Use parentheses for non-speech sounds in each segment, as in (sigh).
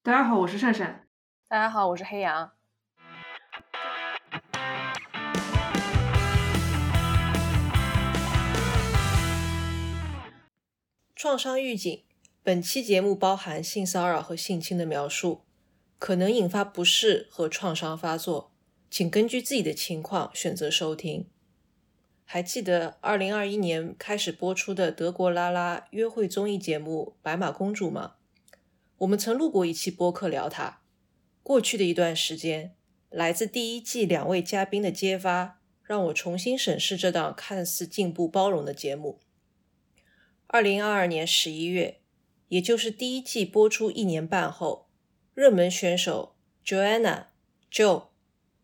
大家好，我是善善。大家好，我是黑羊。创伤预警：本期节目包含性骚扰和性侵的描述，可能引发不适和创伤发作，请根据自己的情况选择收听。还记得二零二一年开始播出的德国拉拉约会综艺节目《白马公主》吗？我们曾录过一期播客聊他。过去的一段时间，来自第一季两位嘉宾的揭发，让我重新审视这档看似进步包容的节目。二零二二年十一月，也就是第一季播出一年半后，热门选手 Joanna Joe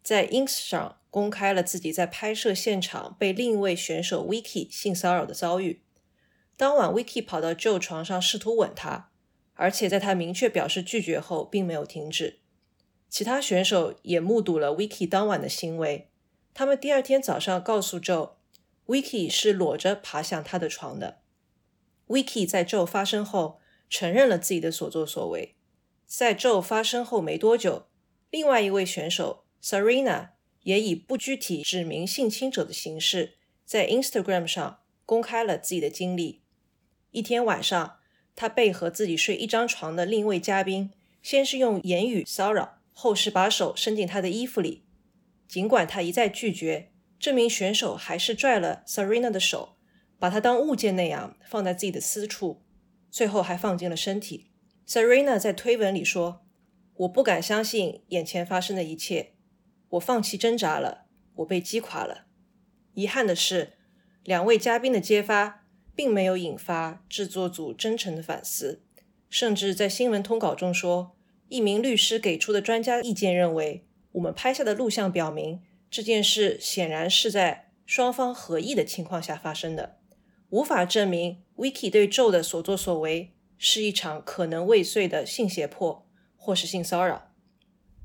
在 Ins 上公开了自己在拍摄现场被另一位选手 Vicky 性骚扰的遭遇。当晚，Vicky 跑到 Joe 床上试图吻他。而且在他明确表示拒绝后，并没有停止。其他选手也目睹了 Vicky 当晚的行为。他们第二天早上告诉 Joe，Vicky 是裸着爬向他的床的。Vicky 在 Joe 发生后承认了自己的所作所为。在 Joe 发生后没多久，另外一位选手 Serena 也以不具体指明性侵者的形式，在 Instagram 上公开了自己的经历。一天晚上。他被和自己睡一张床的另一位嘉宾，先是用言语骚扰，后是把手伸进他的衣服里。尽管他一再拒绝，这名选手还是拽了 Serena 的手，把她当物件那样放在自己的私处，最后还放进了身体。Serena 在推文里说：“我不敢相信眼前发生的一切，我放弃挣扎了，我被击垮了。遗憾的是，两位嘉宾的揭发。”并没有引发制作组真诚的反思，甚至在新闻通稿中说，一名律师给出的专家意见认为，我们拍下的录像表明这件事显然是在双方合意的情况下发生的，无法证明 Vicky 对 Joe 的所作所为是一场可能未遂的性胁迫或是性骚扰。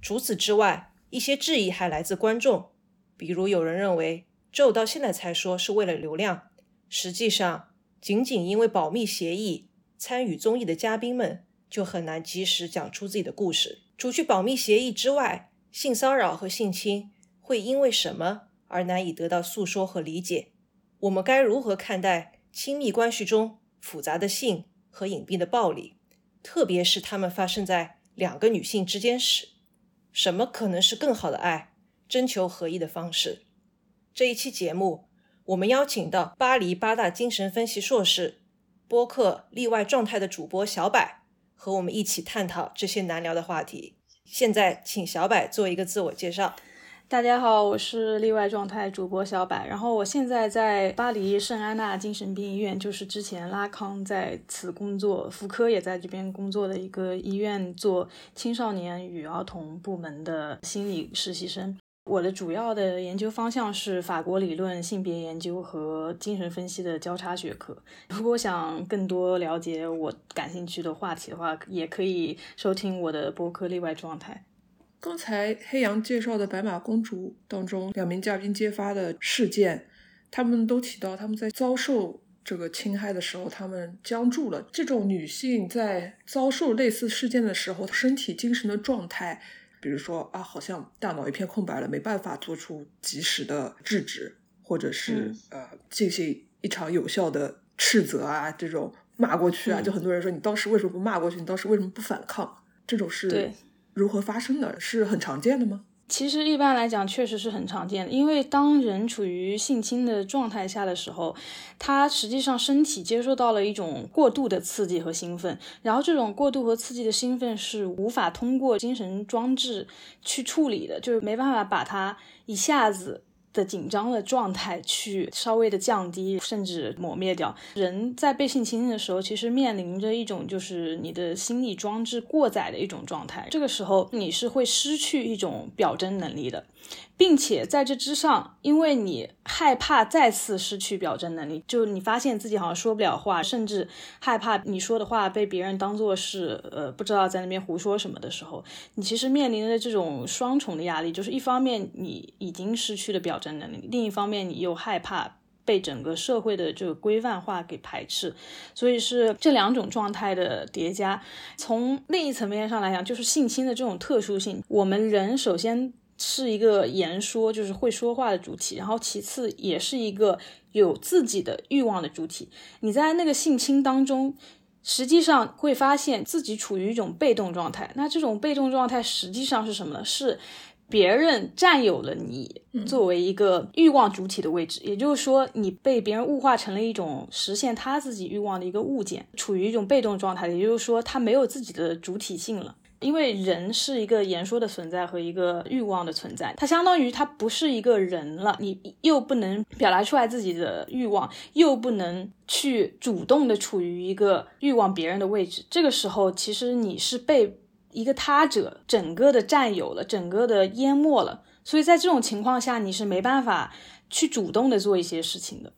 除此之外，一些质疑还来自观众，比如有人认为 Joe 到现在才说是为了流量，实际上。仅仅因为保密协议，参与综艺的嘉宾们就很难及时讲出自己的故事。除去保密协议之外，性骚扰和性侵会因为什么而难以得到诉说和理解？我们该如何看待亲密关系中复杂的性和隐蔽的暴力，特别是他们发生在两个女性之间时？什么可能是更好的爱？征求合意的方式。这一期节目。我们邀请到巴黎八大精神分析硕士、播客例外状态的主播小柏，和我们一起探讨这些难聊的话题。现在，请小柏做一个自我介绍。大家好，我是例外状态主播小柏，然后我现在在巴黎圣安娜精神病医院，就是之前拉康在此工作，妇科也在这边工作的一个医院，做青少年与儿童部门的心理实习生。我的主要的研究方向是法国理论、性别研究和精神分析的交叉学科。如果想更多了解我感兴趣的话题的话，也可以收听我的播客《例外状态》。刚才黑羊介绍的《白马公主》当中，两名嘉宾揭发的事件，他们都提到他们在遭受这个侵害的时候，他们僵住了。这种女性在遭受类似事件的时候，身体、精神的状态。比如说啊，好像大脑一片空白了，没办法做出及时的制止，或者是呃进行一场有效的斥责啊，这种骂过去啊，就很多人说你当时为什么不骂过去？你当时为什么不反抗？这种是如何发生的？是很常见的吗？其实一般来讲，确实是很常见的。因为当人处于性侵的状态下的时候，他实际上身体接受到了一种过度的刺激和兴奋，然后这种过度和刺激的兴奋是无法通过精神装置去处理的，就是没办法把它一下子。的紧张的状态去稍微的降低，甚至抹灭掉。人在被性侵的时候，其实面临着一种就是你的心理装置过载的一种状态。这个时候你是会失去一种表征能力的。并且在这之上，因为你害怕再次失去表征能力，就你发现自己好像说不了话，甚至害怕你说的话被别人当做是呃不知道在那边胡说什么的时候，你其实面临着这种双重的压力，就是一方面你已经失去了表征能力，另一方面你又害怕。被整个社会的这个规范化给排斥，所以是这两种状态的叠加。从另一层面上来讲，就是性侵的这种特殊性，我们人首先是一个言说，就是会说话的主体，然后其次也是一个有自己的欲望的主体。你在那个性侵当中。实际上会发现自己处于一种被动状态，那这种被动状态实际上是什么呢？是别人占有了你作为一个欲望主体的位置，也就是说，你被别人物化成了一种实现他自己欲望的一个物件，处于一种被动状态，也就是说，他没有自己的主体性了。因为人是一个言说的存在和一个欲望的存在，它相当于它不是一个人了。你又不能表达出来自己的欲望，又不能去主动的处于一个欲望别人的位置。这个时候，其实你是被一个他者整个的占有了，整个的淹没了。所以在这种情况下，你是没办法去主动的做一些事情的。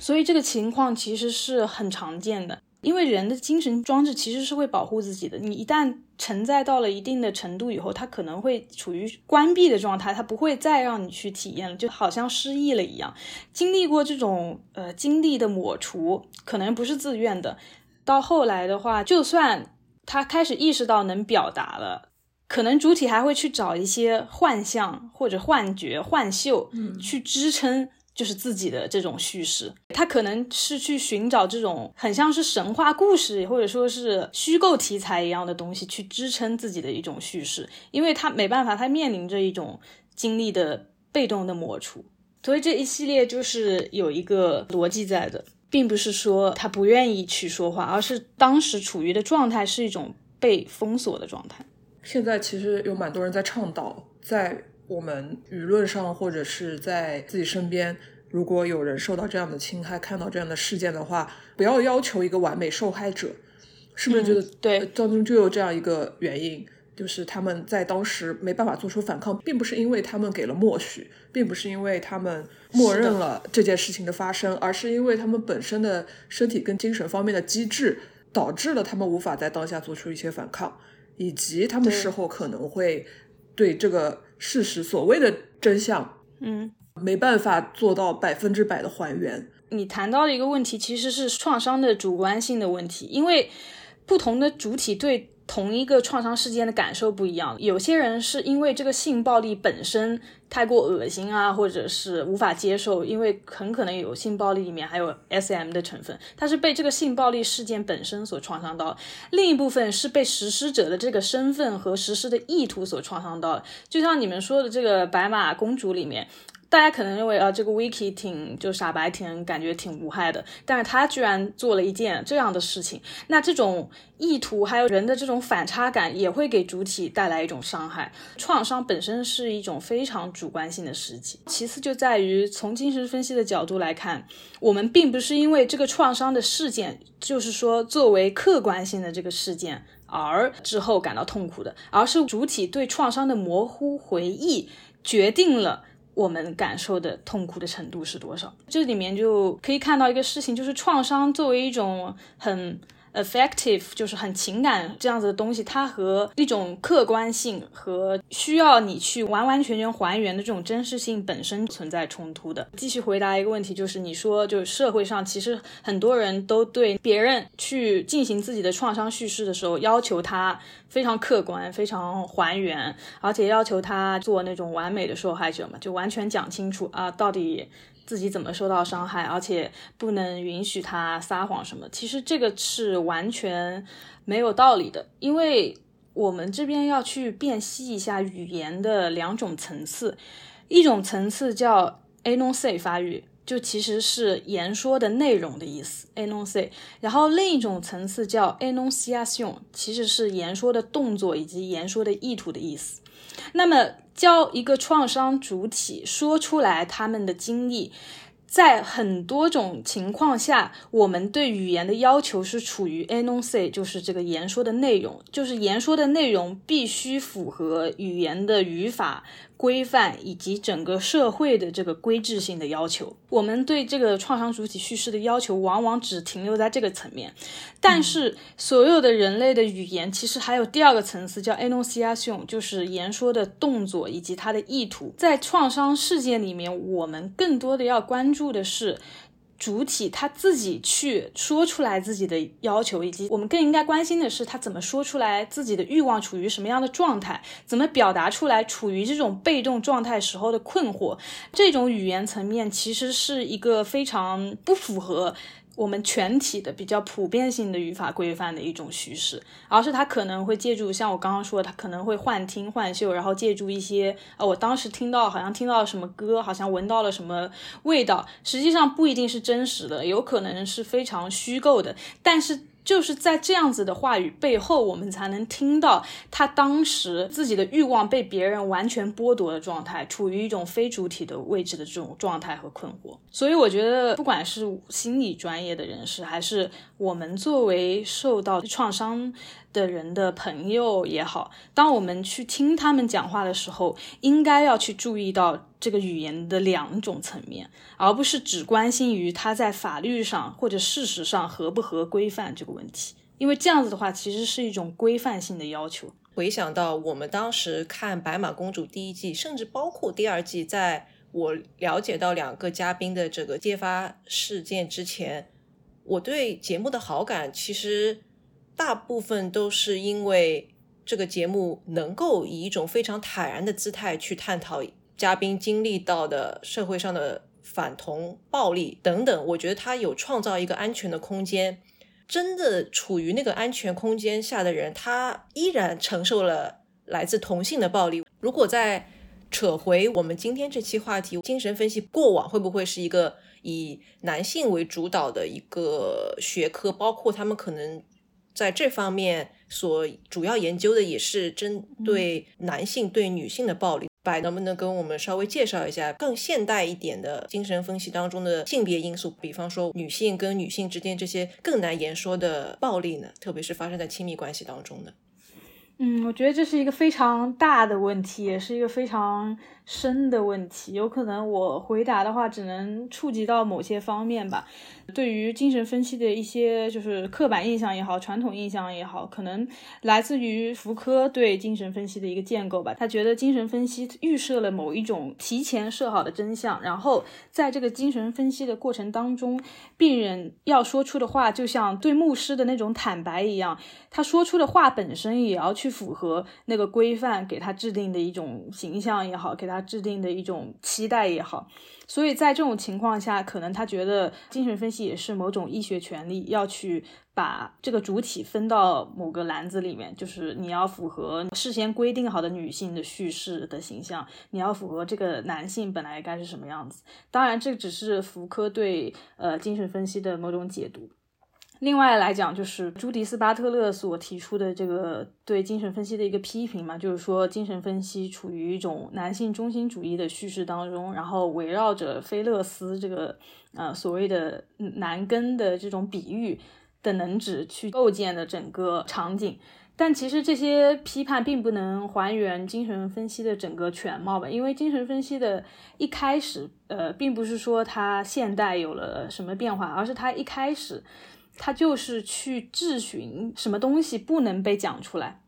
所以这个情况其实是很常见的。因为人的精神装置其实是会保护自己的，你一旦承载到了一定的程度以后，它可能会处于关闭的状态，它不会再让你去体验了，就好像失忆了一样。经历过这种呃经历的抹除，可能不是自愿的，到后来的话，就算他开始意识到能表达了，可能主体还会去找一些幻象或者幻觉、幻秀，去支撑。就是自己的这种叙事，他可能是去寻找这种很像是神话故事或者说是虚构题材一样的东西去支撑自己的一种叙事，因为他没办法，他面临着一种经历的被动的抹除，所以这一系列就是有一个逻辑在的，并不是说他不愿意去说话，而是当时处于的状态是一种被封锁的状态。现在其实有蛮多人在倡导，在。我们舆论上或者是在自己身边，如果有人受到这样的侵害，看到这样的事件的话，不要要求一个完美受害者，是不是觉得对当中就有这样一个原因，就是他们在当时没办法做出反抗，并不是因为他们给了默许，并不是因为他们默认了这件事情的发生，而是因为他们本身的身体跟精神方面的机制导致了他们无法在当下做出一些反抗，以及他们事后可能会对这个。事实所谓的真相，嗯，没办法做到百分之百的还原。你谈到的一个问题其实是创伤的主观性的问题，因为不同的主体对。同一个创伤事件的感受不一样，有些人是因为这个性暴力本身太过恶心啊，或者是无法接受，因为很可能有性暴力里面还有 SM 的成分，他是被这个性暴力事件本身所创伤到；另一部分是被实施者的这个身份和实施的意图所创伤到。就像你们说的这个白马公主里面。大家可能认为啊，这个 Wiki 挺就傻白甜，感觉挺无害的，但是他居然做了一件这样的事情，那这种意图还有人的这种反差感，也会给主体带来一种伤害。创伤本身是一种非常主观性的事情，其次就在于从精神分析的角度来看，我们并不是因为这个创伤的事件，就是说作为客观性的这个事件而之后感到痛苦的，而是主体对创伤的模糊回忆决定了。我们感受的痛苦的程度是多少？这里面就可以看到一个事情，就是创伤作为一种很。Effective 就是很情感这样子的东西，它和一种客观性和需要你去完完全全还原的这种真实性本身存在冲突的。继续回答一个问题，就是你说，就是社会上其实很多人都对别人去进行自己的创伤叙事的时候，要求他非常客观、非常还原，而且要求他做那种完美的受害者嘛，就完全讲清楚啊，到底。自己怎么受到伤害，而且不能允许他撒谎什么？其实这个是完全没有道理的，因为我们这边要去辨析一下语言的两种层次，一种层次叫 announce 发育，就其实是言说的内容的意思，announce，然后另一种层次叫 annunciation，其实是言说的动作以及言说的意图的意思。那么。教一个创伤主体说出来他们的经历，在很多种情况下，我们对语言的要求是处于 announce，就是这个言说的内容，就是言说的内容必须符合语言的语法。规范以及整个社会的这个规制性的要求，我们对这个创伤主体叙事的要求往往只停留在这个层面。但是，所有的人类的语言其实还有第二个层次，叫 enunciation，就是言说的动作以及它的意图。在创伤事件里面，我们更多的要关注。注的是。主体他自己去说出来自己的要求，以及我们更应该关心的是他怎么说出来自己的欲望处于什么样的状态，怎么表达出来处于这种被动状态时候的困惑。这种语言层面其实是一个非常不符合。我们全体的比较普遍性的语法规范的一种叙事，而是它可能会借助像我刚刚说，它可能会幻听幻嗅，然后借助一些呃，我当时听到好像听到什么歌，好像闻到了什么味道，实际上不一定是真实的，有可能是非常虚构的，但是。就是在这样子的话语背后，我们才能听到他当时自己的欲望被别人完全剥夺的状态，处于一种非主体的位置的这种状态和困惑。所以，我觉得不管是心理专业的人士，还是我们作为受到创伤。的人的朋友也好，当我们去听他们讲话的时候，应该要去注意到这个语言的两种层面，而不是只关心于他在法律上或者事实上合不合规范这个问题。因为这样子的话，其实是一种规范性的要求。回想到我们当时看《白马公主》第一季，甚至包括第二季，在我了解到两个嘉宾的这个揭发事件之前，我对节目的好感其实。大部分都是因为这个节目能够以一种非常坦然的姿态去探讨嘉宾经历到的社会上的反同、暴力等等。我觉得他有创造一个安全的空间。真的处于那个安全空间下的人，他依然承受了来自同性的暴力。如果再扯回我们今天这期话题，精神分析过往会不会是一个以男性为主导的一个学科？包括他们可能。在这方面，所主要研究的也是针对男性对女性的暴力。白能不能跟我们稍微介绍一下更现代一点的精神分析当中的性别因素？比方说女性跟女性之间这些更难言说的暴力呢？特别是发生在亲密关系当中的。嗯，我觉得这是一个非常大的问题，也是一个非常深的问题。有可能我回答的话，只能触及到某些方面吧。对于精神分析的一些就是刻板印象也好，传统印象也好，可能来自于福柯对精神分析的一个建构吧。他觉得精神分析预设了某一种提前设好的真相，然后在这个精神分析的过程当中，病人要说出的话就像对牧师的那种坦白一样，他说出的话本身也要去符合那个规范给他制定的一种形象也好，给他他制定的一种期待也好。所以在这种情况下，可能他觉得精神分析也是某种医学权利，要去把这个主体分到某个篮子里面，就是你要符合事先规定好的女性的叙事的形象，你要符合这个男性本来该是什么样子。当然，这只是福柯对呃精神分析的某种解读。另外来讲，就是朱迪斯·巴特勒所提出的这个对精神分析的一个批评嘛，就是说精神分析处于一种男性中心主义的叙事当中，然后围绕着菲勒斯这个呃所谓的男根的这种比喻的能指去构建的整个场景。但其实这些批判并不能还原精神分析的整个全貌吧，因为精神分析的一开始，呃，并不是说它现代有了什么变化，而是它一开始。他就是去质询什么东西不能被讲出来。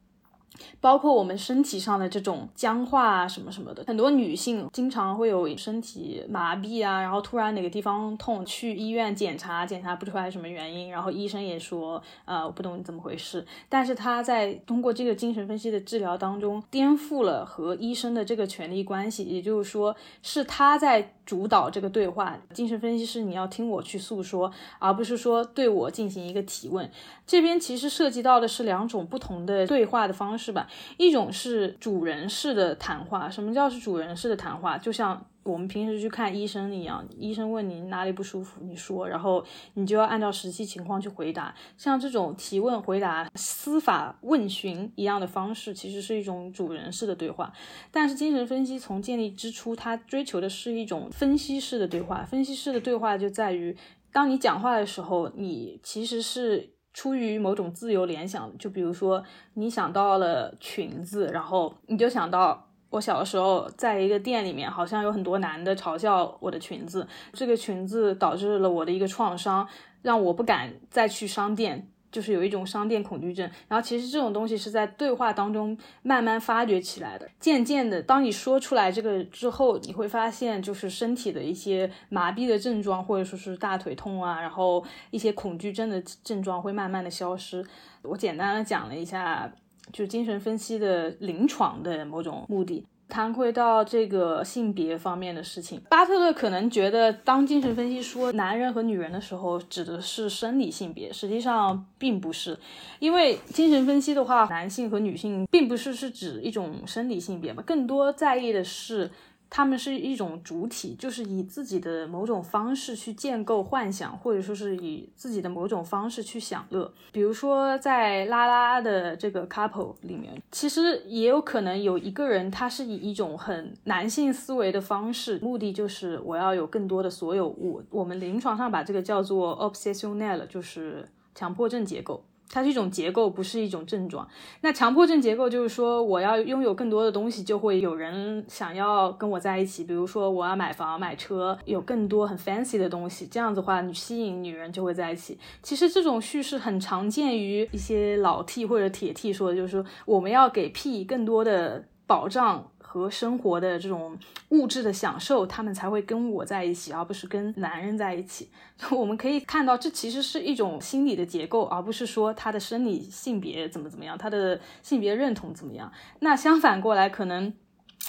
包括我们身体上的这种僵化啊，什么什么的，很多女性经常会有身体麻痹啊，然后突然哪个地方痛，去医院检查，检查不出来什么原因，然后医生也说，呃，我不懂你怎么回事。但是他在通过这个精神分析的治疗当中，颠覆了和医生的这个权利关系，也就是说，是他在主导这个对话。精神分析师，你要听我去诉说，而不是说对我进行一个提问。这边其实涉及到的是两种不同的对话的方式是吧，一种是主人式的谈话。什么叫是主人式的谈话？就像我们平时去看医生一样，医生问你哪里不舒服，你说，然后你就要按照实际情况去回答。像这种提问回答、司法问询一样的方式，其实是一种主人式的对话。但是精神分析从建立之初，它追求的是一种分析式的对话。分析式的对话就在于，当你讲话的时候，你其实是。出于某种自由联想，就比如说你想到了裙子，然后你就想到我小的时候在一个店里面，好像有很多男的嘲笑我的裙子，这个裙子导致了我的一个创伤，让我不敢再去商店。就是有一种商店恐惧症，然后其实这种东西是在对话当中慢慢发掘起来的。渐渐的，当你说出来这个之后，你会发现就是身体的一些麻痹的症状，或者说是大腿痛啊，然后一些恐惧症的症状会慢慢的消失。我简单的讲了一下，就精神分析的临床的某种目的。谈回到这个性别方面的事情，巴特勒可能觉得，当精神分析说男人和女人的时候，指的是生理性别，实际上并不是，因为精神分析的话，男性和女性并不是是指一种生理性别嘛，更多在意的是。他们是一种主体，就是以自己的某种方式去建构幻想，或者说是以自己的某种方式去享乐。比如说，在拉拉的这个 couple 里面，其实也有可能有一个人，他是以一种很男性思维的方式，目的就是我要有更多的所有物。我们临床上把这个叫做 obsessional，就是强迫症结构。它是一种结构，不是一种症状。那强迫症结构就是说，我要拥有更多的东西，就会有人想要跟我在一起。比如说，我要买房、买车，有更多很 fancy 的东西，这样子的话，你吸引女人就会在一起。其实这种叙事很常见于一些老 T 或者铁 T 说的，就是说我们要给 P 更多的保障。和生活的这种物质的享受，他们才会跟我在一起，而不是跟男人在一起。(laughs) 我们可以看到，这其实是一种心理的结构，而不是说他的生理性别怎么怎么样，他的性别认同怎么样。那相反过来，可能。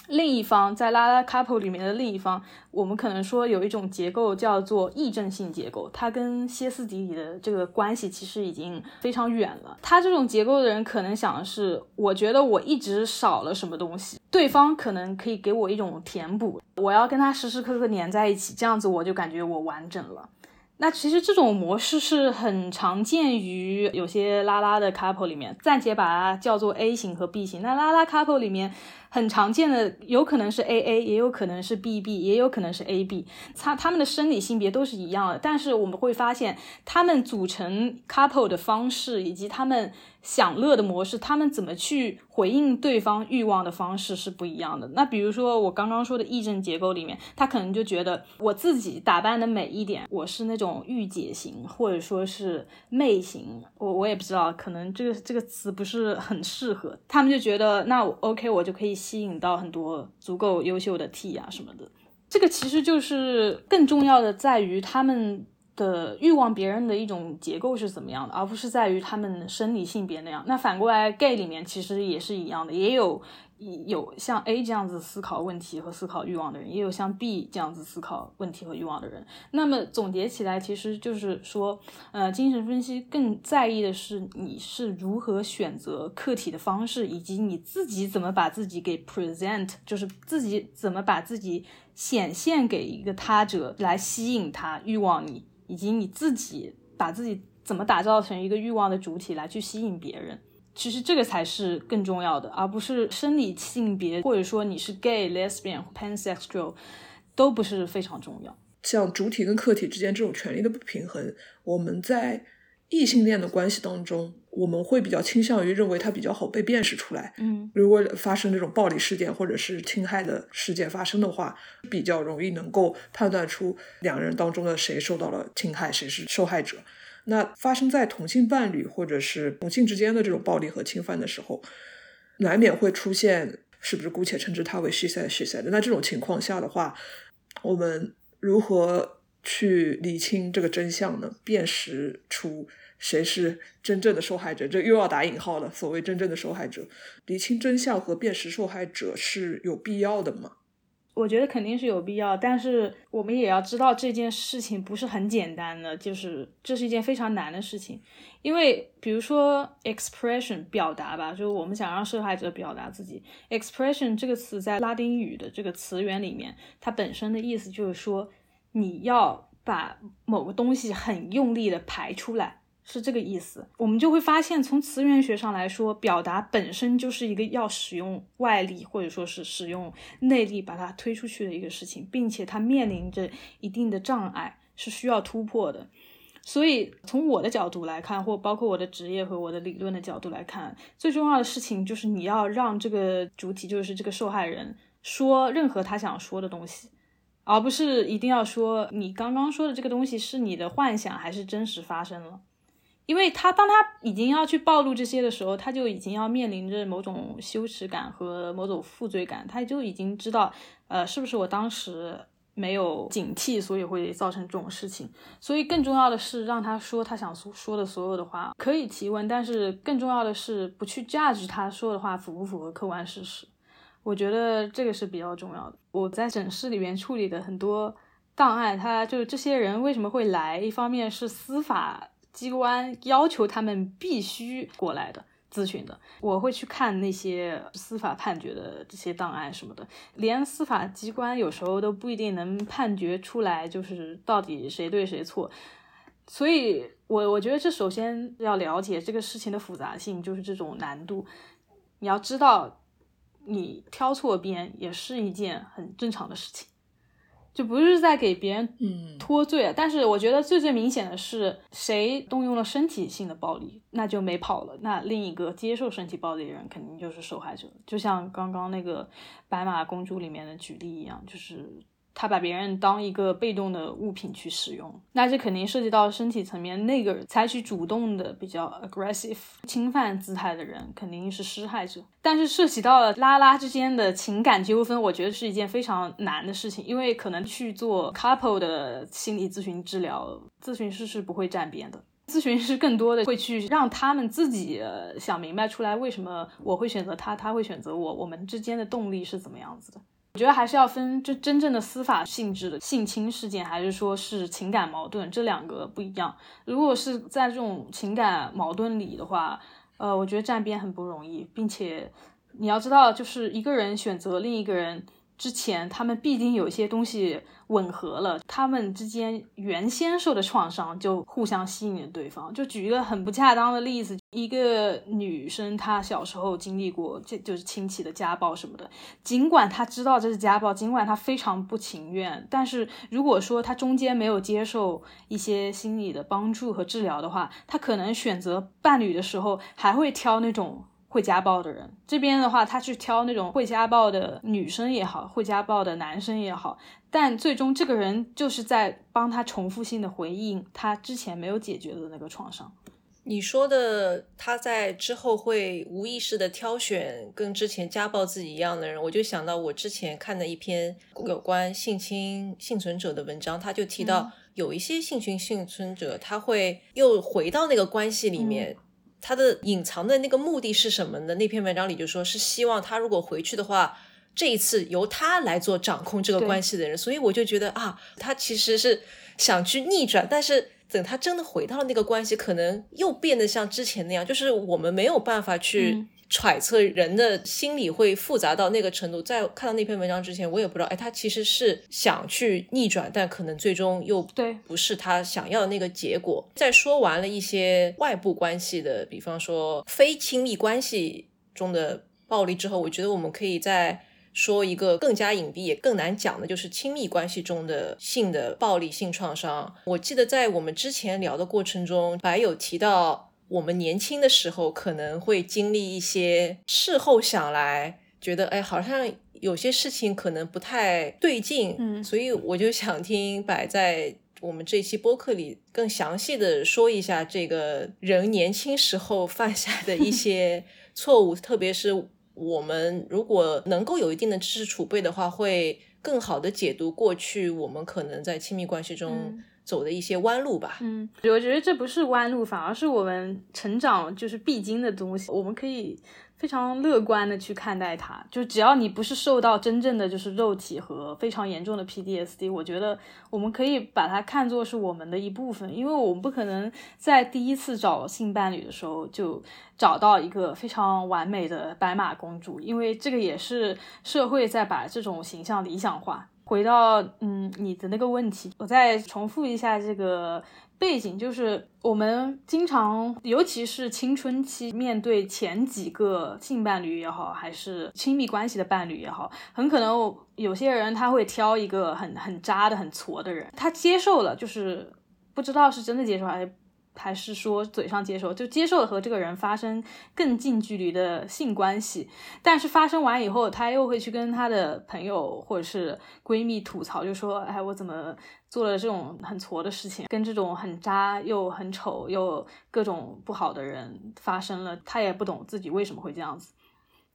另一方在拉拉 couple 里面的另一方，我们可能说有一种结构叫做议政性结构，它跟歇斯底里的这个关系其实已经非常远了。他这种结构的人可能想的是，我觉得我一直少了什么东西，对方可能可以给我一种填补，我要跟他时时刻刻粘在一起，这样子我就感觉我完整了。那其实这种模式是很常见于有些拉拉的 couple 里面，暂且把它叫做 A 型和 B 型。那拉拉 couple 里面。很常见的，有可能是 A A，也有可能是 B B，也有可能是 A B。他他们的生理性别都是一样的，但是我们会发现，他们组成 couple 的方式以及他们享乐的模式，他们怎么去回应对方欲望的方式是不一样的。那比如说我刚刚说的议政结构里面，他可能就觉得我自己打扮的美一点，我是那种御姐型，或者说是媚型，我我也不知道，可能这个这个词不是很适合。他们就觉得那 OK，我就可以。吸引到很多足够优秀的 T 啊什么的，这个其实就是更重要的在于他们的欲望别人的一种结构是怎么样的，而不是在于他们生理性别那样。那反过来，gay 里面其实也是一样的，也有。有像 A 这样子思考问题和思考欲望的人，也有像 B 这样子思考问题和欲望的人。那么总结起来，其实就是说，呃，精神分析更在意的是你是如何选择客体的方式，以及你自己怎么把自己给 present，就是自己怎么把自己显现给一个他者来吸引他欲望你，以及你自己把自己怎么打造成一个欲望的主体来去吸引别人。其实这个才是更重要的，而不是生理性别，或者说你是 gay、lesbian、pansexual，都不是非常重要。像主体跟客体之间这种权利的不平衡，我们在异性恋的关系当中，我们会比较倾向于认为它比较好被辨识出来。嗯，如果发生这种暴力事件或者是侵害的事件发生的话，比较容易能够判断出两人当中的谁受到了侵害，谁是受害者。那发生在同性伴侣或者是同性之间的这种暴力和侵犯的时候，难免会出现，是不是姑且称之它为 she said she said？那这种情况下的话，我们如何去理清这个真相呢？辨识出谁是真正的受害者？这又要打引号了。所谓真正的受害者，理清真相和辨识受害者是有必要的吗？我觉得肯定是有必要，但是我们也要知道这件事情不是很简单的，就是这是一件非常难的事情。因为比如说 expression 表达吧，就是我们想让受害者表达自己。expression 这个词在拉丁语的这个词源里面，它本身的意思就是说你要把某个东西很用力的排出来。是这个意思，我们就会发现，从词源学上来说，表达本身就是一个要使用外力或者说是使用内力把它推出去的一个事情，并且它面临着一定的障碍，是需要突破的。所以，从我的角度来看，或包括我的职业和我的理论的角度来看，最重要的事情就是你要让这个主体，就是这个受害人，说任何他想说的东西，而不是一定要说你刚刚说的这个东西是你的幻想还是真实发生了。因为他当他已经要去暴露这些的时候，他就已经要面临着某种羞耻感和某种负罪感，他就已经知道，呃，是不是我当时没有警惕，所以会造成这种事情。所以更重要的是让他说他想说说的所有的话，可以提问，但是更重要的是不去 judge 他说的话符不符合客观事实。我觉得这个是比较重要的。我在诊室里面处理的很多档案，他就是这些人为什么会来，一方面是司法。机关要求他们必须过来的咨询的，我会去看那些司法判决的这些档案什么的，连司法机关有时候都不一定能判决出来，就是到底谁对谁错。所以，我我觉得这首先要了解这个事情的复杂性，就是这种难度。你要知道，你挑错边也是一件很正常的事情。就不是在给别人脱罪，但是我觉得最最明显的是，谁动用了身体性的暴力，那就没跑了。那另一个接受身体暴力的人，肯定就是受害者。就像刚刚那个白马公主里面的举例一样，就是。他把别人当一个被动的物品去使用，那这肯定涉及到身体层面。那个采取主动的、比较 aggressive 侵犯姿态的人，肯定是施害者。但是涉及到了拉拉之间的情感纠纷，我觉得是一件非常难的事情，因为可能去做 couple 的心理咨询治疗，咨询师是不会站边的，咨询师更多的会去让他们自己想明白出来，为什么我会选择他，他会选择我，我们之间的动力是怎么样子的。我觉得还是要分就真正的司法性质的性侵事件，还是说是情感矛盾，这两个不一样。如果是在这种情感矛盾里的话，呃，我觉得站边很不容易，并且你要知道，就是一个人选择另一个人。之前他们必定有一些东西吻合了，他们之间原先受的创伤就互相吸引了对方。就举一个很不恰当的例子，一个女生她小时候经历过这就是亲戚的家暴什么的，尽管她知道这是家暴，尽管她非常不情愿，但是如果说她中间没有接受一些心理的帮助和治疗的话，她可能选择伴侣的时候还会挑那种。会家暴的人这边的话，他去挑那种会家暴的女生也好，会家暴的男生也好，但最终这个人就是在帮他重复性的回应他之前没有解决的那个创伤。你说的他在之后会无意识的挑选跟之前家暴自己一样的人，我就想到我之前看的一篇有关性侵幸存者的文章，他就提到有一些性侵幸存者，他会又回到那个关系里面。他的隐藏的那个目的是什么呢？那篇文章里就说是希望他如果回去的话，这一次由他来做掌控这个关系的人。所以我就觉得啊，他其实是想去逆转，但是等他真的回到了那个关系，可能又变得像之前那样，就是我们没有办法去。揣测人的心理会复杂到那个程度，在看到那篇文章之前，我也不知道，哎，他其实是想去逆转，但可能最终又对不是他想要的那个结果。在说完了一些外部关系的，比方说非亲密关系中的暴力之后，我觉得我们可以再说一个更加隐蔽也更难讲的，就是亲密关系中的性的暴力、性创伤。我记得在我们之前聊的过程中，白有提到。我们年轻的时候可能会经历一些，事后想来觉得，哎，好像有些事情可能不太对劲，嗯，所以我就想听摆在我们这期播客里更详细的说一下这个人年轻时候 (laughs) 犯下的一些 (laughs) 错误，特别是我们如果能够有一定的知识储备的话，会更好的解读过去我们可能在亲密关系中。走的一些弯路吧。嗯，我觉得这不是弯路，反而是我们成长就是必经的东西。我们可以非常乐观的去看待它。就只要你不是受到真正的就是肉体和非常严重的 PDSD，我觉得我们可以把它看作是我们的一部分。因为我们不可能在第一次找性伴侣的时候就找到一个非常完美的白马公主，因为这个也是社会在把这种形象理想化。回到嗯你的那个问题，我再重复一下这个背景，就是我们经常，尤其是青春期，面对前几个性伴侣也好，还是亲密关系的伴侣也好，很可能有些人他会挑一个很很渣的、很挫的人，他接受了，就是不知道是真的接受还是还是说嘴上接受，就接受了和这个人发生更近距离的性关系，但是发生完以后，她又会去跟她的朋友或者是闺蜜吐槽，就说：“哎，我怎么做了这种很挫的事情，跟这种很渣又很丑又各种不好的人发生了？”她也不懂自己为什么会这样子。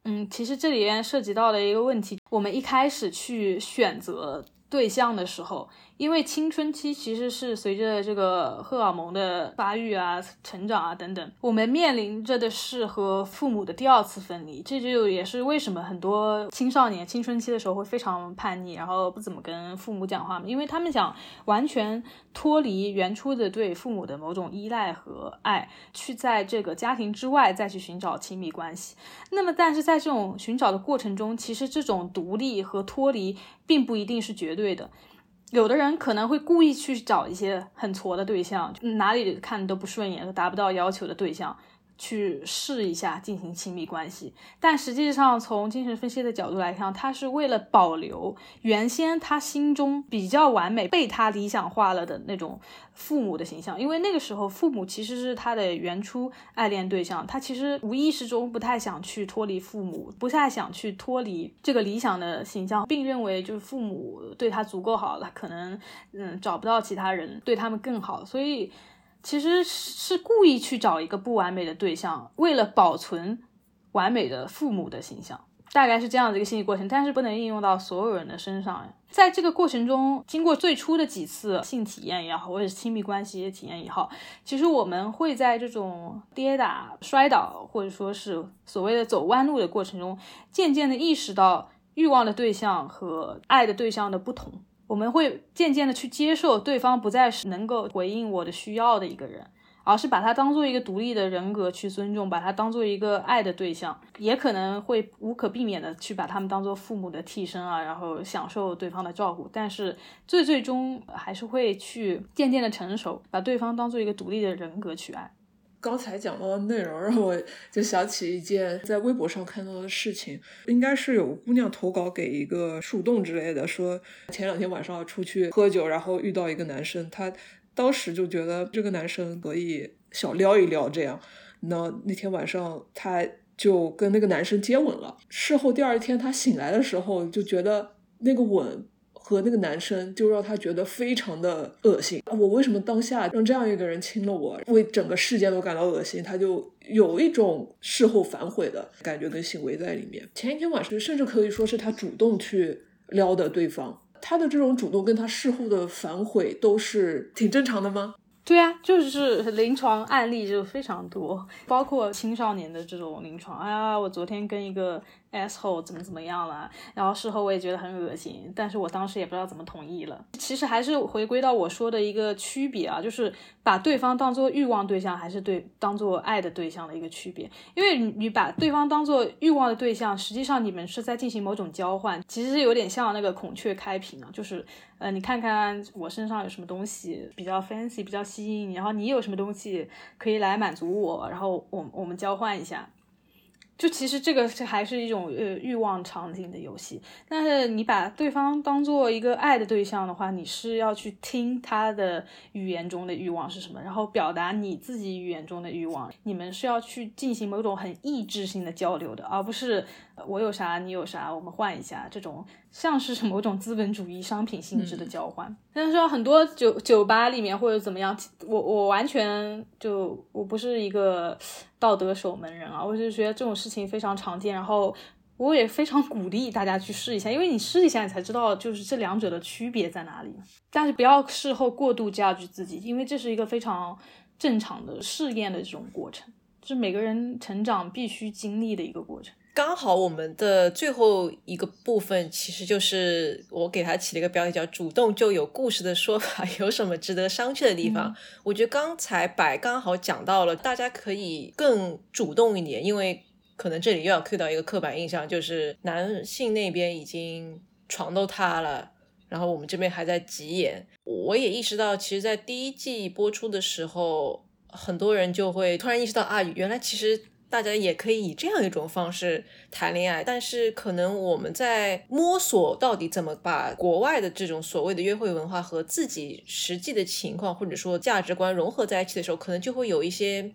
嗯，其实这里面涉及到的一个问题，我们一开始去选择对象的时候。因为青春期其实是随着这个荷尔蒙的发育啊、成长啊等等，我们面临着的是和父母的第二次分离。这就也是为什么很多青少年青春期的时候会非常叛逆，然后不怎么跟父母讲话嘛，因为他们想完全脱离原初的对父母的某种依赖和爱，去在这个家庭之外再去寻找亲密关系。那么，但是在这种寻找的过程中，其实这种独立和脱离并不一定是绝对的。有的人可能会故意去找一些很挫的对象，哪里看都不顺眼、都达不到要求的对象。去试一下进行亲密关系，但实际上从精神分析的角度来看，他是为了保留原先他心中比较完美、被他理想化了的那种父母的形象，因为那个时候父母其实是他的原初爱恋对象，他其实无意识中不太想去脱离父母，不太想去脱离这个理想的形象，并认为就是父母对他足够好了，可能嗯找不到其他人对他们更好，所以。其实是故意去找一个不完美的对象，为了保存完美的父母的形象，大概是这样的一个心理过程。但是不能应用到所有人的身上。在这个过程中，经过最初的几次性体验也好，或者是亲密关系体验也好，其实我们会在这种跌打、摔倒，或者说是所谓的走弯路的过程中，渐渐的意识到欲望的对象和爱的对象的不同。我们会渐渐的去接受对方不再是能够回应我的需要的一个人，而是把他当做一个独立的人格去尊重，把他当做一个爱的对象，也可能会无可避免的去把他们当做父母的替身啊，然后享受对方的照顾。但是最最终还是会去渐渐的成熟，把对方当做一个独立的人格去爱。刚才讲到的内容让我就想起一件在微博上看到的事情，应该是有姑娘投稿给一个树洞之类的，说前两天晚上出去喝酒，然后遇到一个男生，她当时就觉得这个男生可以小撩一撩这样，那那天晚上她就跟那个男生接吻了。事后第二天她醒来的时候就觉得那个吻。和那个男生就让他觉得非常的恶心。我为什么当下让这样一个人亲了我，为整个世界都感到恶心？他就有一种事后反悔的感觉跟行为在里面。前一天晚上甚至可以说是他主动去撩的对方，他的这种主动跟他事后的反悔都是挺正常的吗？对啊，就是临床案例就非常多，包括青少年的这种临床。哎呀，我昨天跟一个。Asshole 怎么怎么样了？然后事后我也觉得很恶心，但是我当时也不知道怎么同意了。其实还是回归到我说的一个区别啊，就是把对方当做欲望对象还是对当做爱的对象的一个区别。因为你把对方当做欲望的对象，实际上你们是在进行某种交换，其实是有点像那个孔雀开屏啊，就是呃，你看看我身上有什么东西比较 fancy，比较吸引你，然后你有什么东西可以来满足我，然后我我们交换一下。就其实这个这还是一种呃欲望场景的游戏，但是你把对方当做一个爱的对象的话，你是要去听他的语言中的欲望是什么，然后表达你自己语言中的欲望，你们是要去进行某种很意志性的交流的，而不是我有啥你有啥，我们换一下这种。像是某种资本主义商品性质的交换，但是说很多酒酒吧里面或者怎么样，我我完全就我不是一个道德守门人啊，我就觉得这种事情非常常见，然后我也非常鼓励大家去试一下，因为你试一下，你才知道就是这两者的区别在哪里。但是不要事后过度加剧自己，因为这是一个非常正常的试验的这种过程，是每个人成长必须经历的一个过程。刚好我们的最后一个部分，其实就是我给他起了一个标题叫“主动就有故事”的说法，有什么值得商榷的地方？我觉得刚才白刚好讲到了，大家可以更主动一点，因为可能这里又要 cue 到一个刻板印象，就是男性那边已经床都塌了，然后我们这边还在急眼。我也意识到，其实，在第一季播出的时候，很多人就会突然意识到啊，原来其实。大家也可以以这样一种方式谈恋爱，但是可能我们在摸索到底怎么把国外的这种所谓的约会文化和自己实际的情况或者说价值观融合在一起的时候，可能就会有一些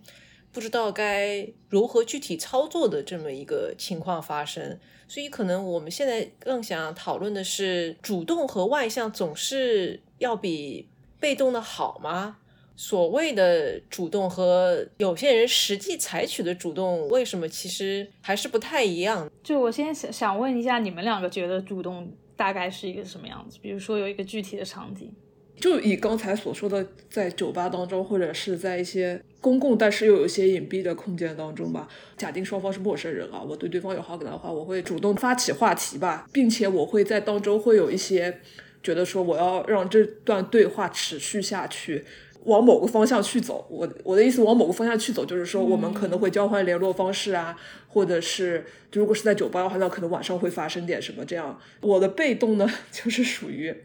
不知道该如何具体操作的这么一个情况发生。所以，可能我们现在更想讨论的是，主动和外向总是要比被动的好吗？所谓的主动和有些人实际采取的主动，为什么其实还是不太一样？就我先想想问一下，你们两个觉得主动大概是一个什么样子？比如说有一个具体的场景，就以刚才所说的，在酒吧当中，或者是在一些公共但是又有一些隐蔽的空间当中吧。假定双方是陌生人啊，我对对方有好感的话，我会主动发起话题吧，并且我会在当中会有一些觉得说，我要让这段对话持续下去。往某个方向去走，我我的意思往某个方向去走，就是说我们可能会交换联络方式啊，或者是如果是在酒吧的话，那可能晚上会发生点什么这样。我的被动呢，(laughs) 就是属于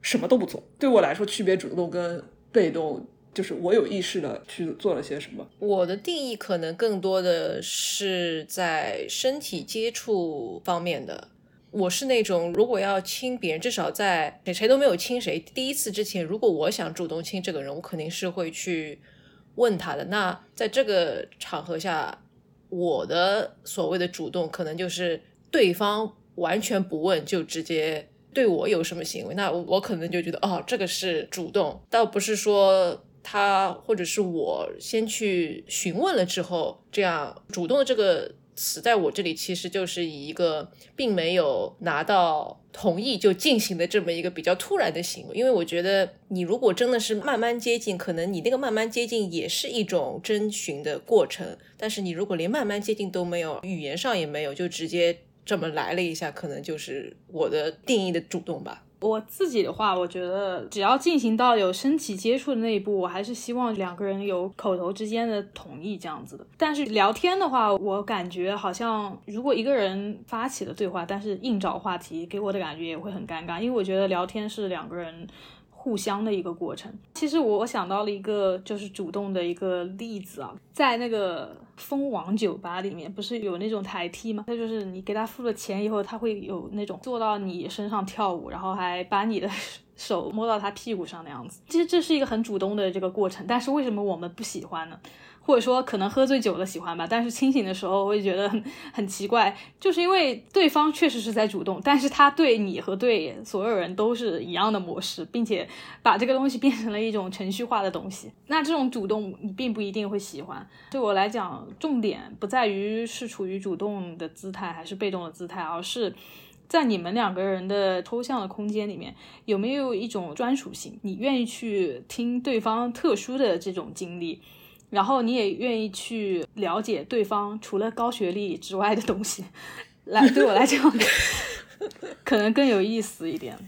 什么都不做。对我来说，区别主动跟被动，就是我有意识的去做了些什么。我的定义可能更多的是在身体接触方面的。我是那种，如果要亲别人，至少在谁谁都没有亲谁第一次之前，如果我想主动亲这个人，我肯定是会去问他的。那在这个场合下，我的所谓的主动，可能就是对方完全不问就直接对我有什么行为，那我可能就觉得哦，这个是主动，倒不是说他或者是我先去询问了之后，这样主动的这个。词在我这里其实就是以一个并没有拿到同意就进行的这么一个比较突然的行为，因为我觉得你如果真的是慢慢接近，可能你那个慢慢接近也是一种征询的过程，但是你如果连慢慢接近都没有，语言上也没有，就直接这么来了一下，可能就是我的定义的主动吧。我自己的话，我觉得只要进行到有身体接触的那一步，我还是希望两个人有口头之间的同意这样子的。但是聊天的话，我感觉好像如果一个人发起了对话，但是硬找话题，给我的感觉也会很尴尬，因为我觉得聊天是两个人。互相的一个过程。其实我想到了一个就是主动的一个例子啊，在那个蜂王酒吧里面，不是有那种台梯吗？那就是你给他付了钱以后，他会有那种坐到你身上跳舞，然后还把你的 (laughs) 手摸到他屁股上的样子。其实这是一个很主动的这个过程，但是为什么我们不喜欢呢？或者说可能喝醉酒了喜欢吧，但是清醒的时候会觉得很很奇怪，就是因为对方确实是在主动，但是他对你和对所有人都是一样的模式，并且把这个东西变成了一种程序化的东西。那这种主动你并不一定会喜欢。对我来讲，重点不在于是处于主动的姿态还是被动的姿态，而是在你们两个人的抽象的空间里面有没有一种专属性，你愿意去听对方特殊的这种经历。然后你也愿意去了解对方除了高学历之外的东西，来对我来讲，可能更有意思一点。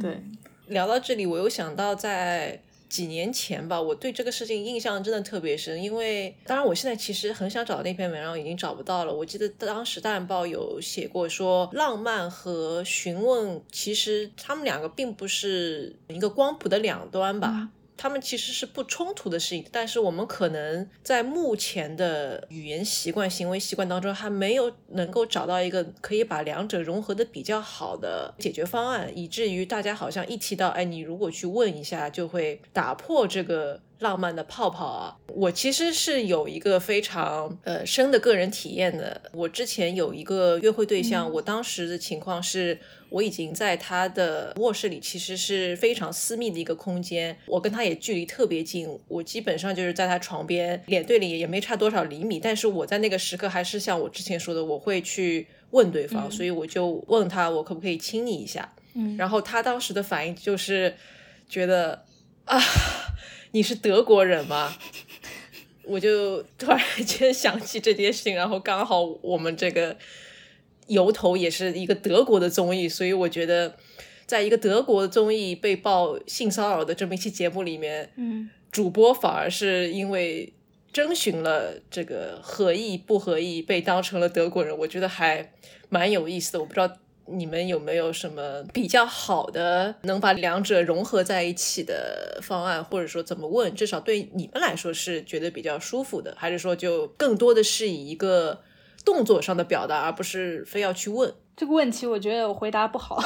对，聊到这里，我又想到在几年前吧，我对这个事情印象真的特别深，因为当然我现在其实很想找那篇文章，已经找不到了。我记得当时《大报》有写过，说浪漫和询问其实他们两个并不是一个光谱的两端吧。他们其实是不冲突的事情，但是我们可能在目前的语言习惯、行为习惯当中，还没有能够找到一个可以把两者融合的比较好的解决方案，以至于大家好像一提到，哎，你如果去问一下，就会打破这个。浪漫的泡泡啊，我其实是有一个非常呃深的个人体验的。我之前有一个约会对象，我当时的情况是，我已经在他的卧室里，其实是非常私密的一个空间，我跟他也距离特别近，我基本上就是在他床边，脸对脸也没差多少厘米。但是我在那个时刻，还是像我之前说的，我会去问对方，所以我就问他，我可不可以亲你一下？嗯，然后他当时的反应就是觉得啊。(laughs) 你是德国人吗？(laughs) 我就突然间想起这件事情，然后刚好我们这个由头也是一个德国的综艺，所以我觉得，在一个德国综艺被曝性骚扰的这么一期节目里面，嗯，主播反而是因为征询了这个合意不合意，被当成了德国人，我觉得还蛮有意思的。我不知道你们有没有什么比较好的能把两者融合在一起的方案，或者说怎么问，至少对你们来说是觉得比较舒服的，还是说就更多的是以一个动作上的表达，而不是非要去问？这个问题，我觉得我回答不好。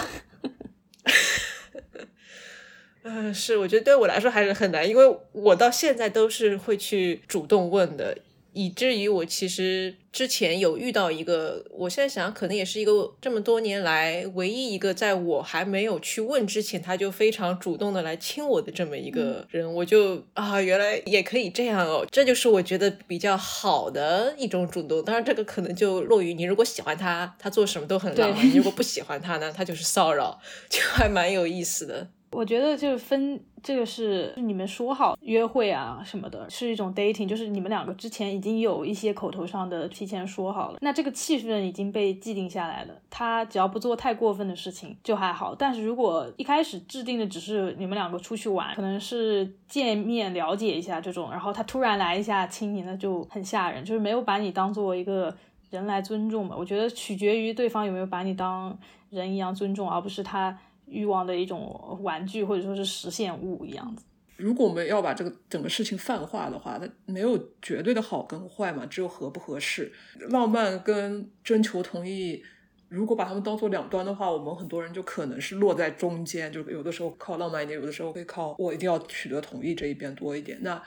嗯，(laughs) 是，我觉得对我来说还是很难，因为我到现在都是会去主动问的。以至于我其实之前有遇到一个，我现在想可能也是一个这么多年来唯一一个在我还没有去问之前，他就非常主动的来亲我的这么一个人，我就啊，原来也可以这样哦，这就是我觉得比较好的一种主动。当然，这个可能就落于你如果喜欢他，他做什么都很浪漫；你如果不喜欢他呢，他就是骚扰，就还蛮有意思的。我觉得就是分，这个是你们说好约会啊什么的，是一种 dating，就是你们两个之前已经有一些口头上的提前说好了，那这个气氛已经被既定下来了。他只要不做太过分的事情就还好，但是如果一开始制定的只是你们两个出去玩，可能是见面了解一下这种，然后他突然来一下亲你，那就很吓人，就是没有把你当做一个人来尊重嘛。我觉得取决于对方有没有把你当人一样尊重，而不是他。欲望的一种玩具，或者说是实现物一样子。如果我们要把这个整个事情泛化的话，它没有绝对的好跟坏嘛，只有合不合适。浪漫跟征求同意，如果把它们当做两端的话，我们很多人就可能是落在中间，就有的时候靠浪漫一点，有的时候会靠我一定要取得同意这一边多一点。那。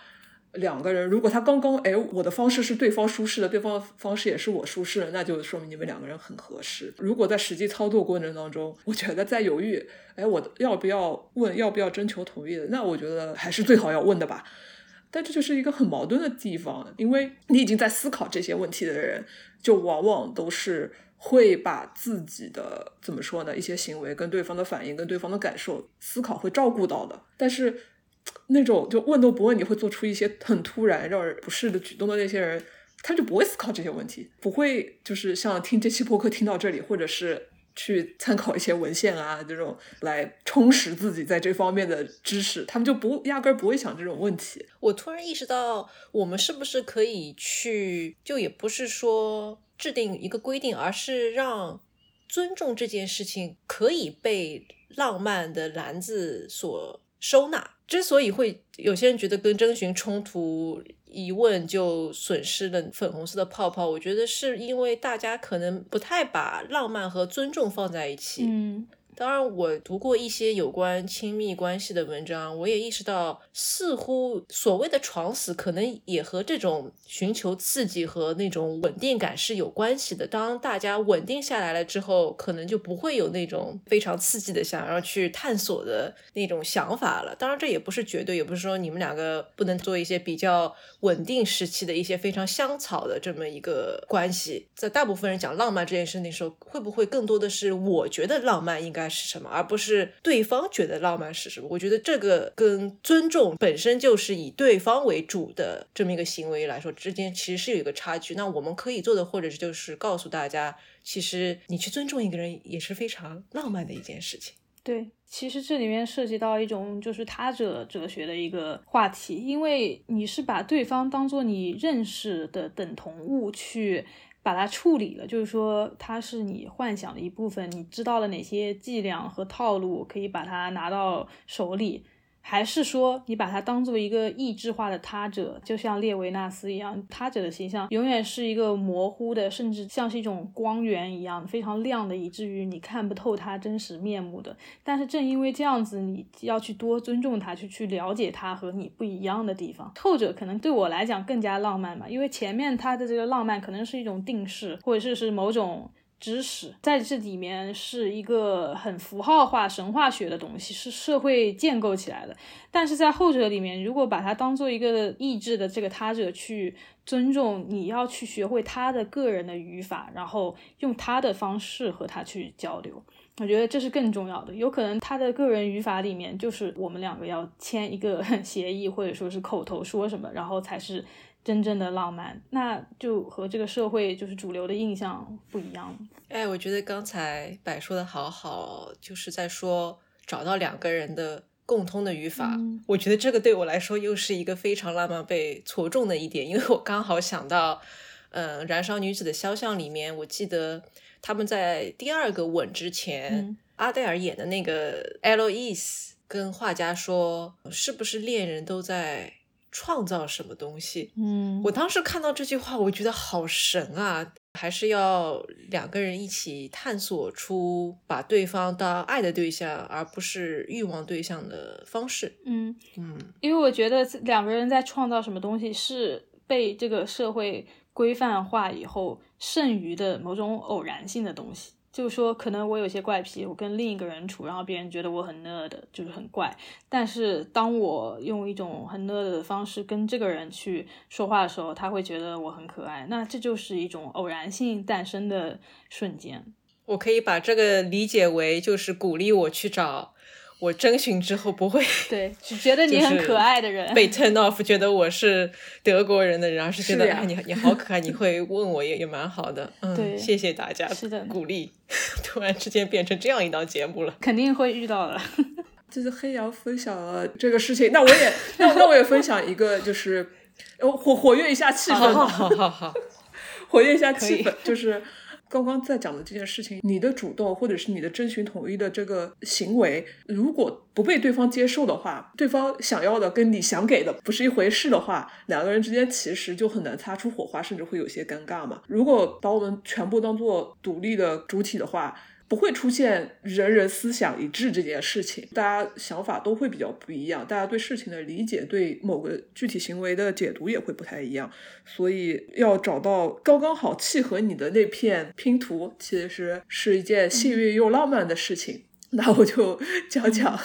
两个人，如果他刚刚哎，我的方式是对方舒适的，对方方式也是我舒适的，那就说明你们两个人很合适。如果在实际操作过程当中，我觉得在犹豫，哎，我要不要问，要不要征求同意的，那我觉得还是最好要问的吧。但这就是一个很矛盾的地方，因为你已经在思考这些问题的人，就往往都是会把自己的怎么说呢，一些行为跟对方的反应、跟对方的感受思考会照顾到的，但是。那种就问都不问，你会做出一些很突然让人不适的举动的那些人，他就不会思考这些问题，不会就是像听这期播客听到这里，或者是去参考一些文献啊这种来充实自己在这方面的知识，他们就不压根儿不会想这种问题。我突然意识到，我们是不是可以去，就也不是说制定一个规定，而是让尊重这件事情可以被浪漫的篮子所收纳。之所以会有些人觉得跟征询冲突，一问就损失了粉红色的泡泡，我觉得是因为大家可能不太把浪漫和尊重放在一起。嗯。当然，我读过一些有关亲密关系的文章，我也意识到，似乎所谓的闯死，可能也和这种寻求刺激和那种稳定感是有关系的。当大家稳定下来了之后，可能就不会有那种非常刺激的想要去探索的那种想法了。当然，这也不是绝对，也不是说你们两个不能做一些比较稳定时期的一些非常香草的这么一个关系。在大部分人讲浪漫这件事的时候，会不会更多的是我觉得浪漫应该。是什么，而不是对方觉得浪漫是什么？我觉得这个跟尊重本身就是以对方为主的这么一个行为来说，之间其实是有一个差距。那我们可以做的，或者是就是告诉大家，其实你去尊重一个人也是非常浪漫的一件事情。对，其实这里面涉及到一种就是他者哲学的一个话题，因为你是把对方当做你认识的等同物去。把它处理了，就是说它是你幻想的一部分，你知道了哪些伎俩和套路，可以把它拿到手里。还是说，你把它当做一个意志化的他者，就像列维纳斯一样，他者的形象永远是一个模糊的，甚至像是一种光源一样非常亮的，以至于你看不透他真实面目的。但是正因为这样子，你要去多尊重他，去去了解他和你不一样的地方。后者可能对我来讲更加浪漫嘛，因为前面他的这个浪漫可能是一种定式，或者是是某种。知识在这里面是一个很符号化、神话学的东西，是社会建构起来的。但是在后者里面，如果把它当做一个意志的这个他者去尊重，你要去学会他的个人的语法，然后用他的方式和他去交流，我觉得这是更重要的。有可能他的个人语法里面就是我们两个要签一个 (laughs) 协议，或者说是口头说什么，然后才是。真正的浪漫，那就和这个社会就是主流的印象不一样。哎，我觉得刚才柏说的好好，就是在说找到两个人的共通的语法。我觉得这个对我来说又是一个非常浪漫被戳中的一点，因为我刚好想到，嗯，《燃烧女子的肖像》里面，我记得他们在第二个吻之前，嗯阿黛尔演的那个 Eloise 跟画家说，是不是恋人都在创造什么东西？嗯我当时看到这句话，我觉得好神啊！还是要两个人一起探索出把对方当爱的对象，而不是欲望对象的方式。嗯，嗯因为我觉得两个人在创造什么东西是被这个社会规范化以后剩余的某种偶然性的东西。就是说，可能我有些怪癖，我跟另一个人处，然后别人觉得我很 nerd，就是很怪。但是当我用一种很 nerd 的方式跟这个人去说话的时候，他会觉得我很可爱。那这就是一种偶然性诞生的瞬间。我可以把这个理解为就是鼓励我去找我征询之后不会 (laughs) 对，只觉得你很可爱的人，被 turn off，觉得我是德国人的人，而是觉得是呀哎你你好可爱，你会问我也也蛮好的。嗯，对谢谢大家是的鼓励。(laughs) 突然之间变成这样一档节目了。(laughs) 肯定会遇到的。就是黑羊分享了这个事情，那我也那那我也分享一个，就是呃活活跃一下气氛好吧，好好好，活跃一下气氛，就是刚刚在讲的这件事情，你的主动或者是你的征询统一的这个行为，如果不被对方接受的话，对方想要的跟你想给的不是一回事的话，两个人之间其实就很难擦出火花，甚至会有些尴尬嘛。如果把我们全部当做独立的主体的话，不会出现人人思想一致这件事情，大家想法都会比较不一样，大家对事情的理解、对某个具体行为的解读也会不太一样，所以要找到刚刚好契合你的那片拼图，其实是一件幸运又浪漫的事情。那我就讲讲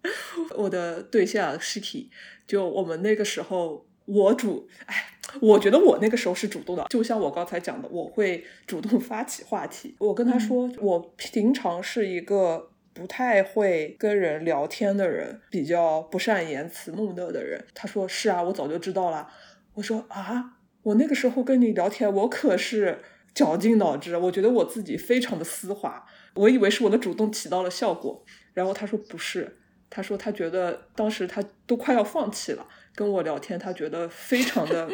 (laughs) 我的对象 Shiki，就我们那个时候，我主，哎，我觉得我那个时候是主动的，就像我刚才讲的，我会主动发起话题。我跟他说，我平常是一个不太会跟人聊天的人，比较不善言辞、木讷的人。他说是啊，我早就知道了。我说啊，我那个时候跟你聊天，我可是绞尽脑汁，我觉得我自己非常的丝滑，我以为是我的主动起到了效果。然后他说不是，他说他觉得当时他都快要放弃了，跟我聊天，(laughs) 他觉得非常的，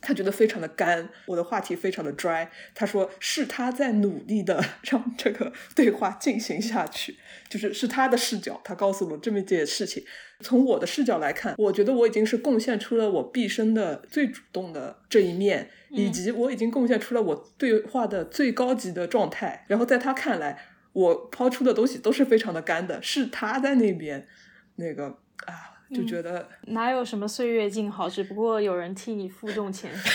他觉得非常的干，我的话题非常的 dry。他说是他在努力的 (laughs) 让这个对话进行下去，就是是他的视角，他告诉我这么一件事情。从我的视角来看，我觉得我已经是贡献出了我毕生的最主动的这一面，以及我已经贡献出了我对话的最高级的状态。然后在他看来，我抛出的东西都是非常的干的，是他在那边那个啊，就觉得、哪有什么岁月静好，只不过有人替你负重前行。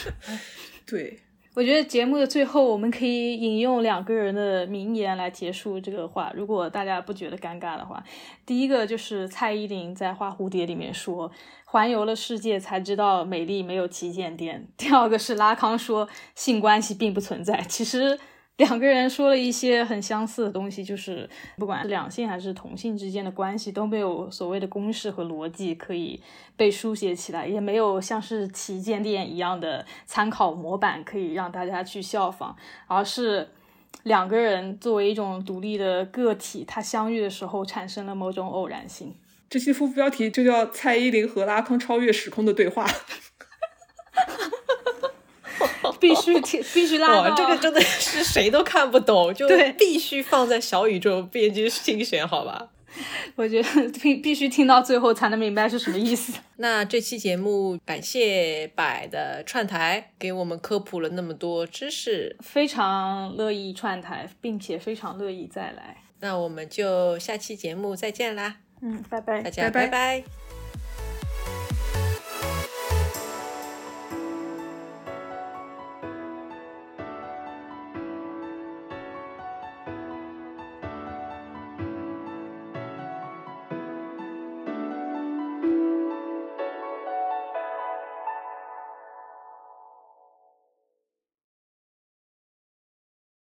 (laughs) 对，我觉得节目的最后，我们可以引用两个人的名言来结束这个话。如果大家不觉得尴尬的话，第一个就是蔡依林在《花蝴蝶》里面说：“环游了世界才知道美丽没有旗舰店。”第二个是拉康说：“性关系并不存在。”其实。两个人说了一些很相似的东西，就是不管两性还是同性之间的关系都没有所谓的公式和逻辑可以被书写起来，也没有像是旗舰店一样的参考模板可以让大家去效仿，而是两个人作为一种独立的个体，他相遇的时候产生了某种偶然性。这期副标题就叫蔡依林和拉康超越时空的对话。必须听，必须拉哇，到这个真的是谁都看不懂，(laughs) 就对必须放在小宇宙编辑精选，好吧？我觉得必必须听到最后才能明白是什么意思。(laughs) 那这期节目感谢百的串台，给我们科普了那么多知识。非常乐意串台，并且非常乐意再来。那我们就下期节目再见啦，嗯，拜拜大。家拜拜拜拜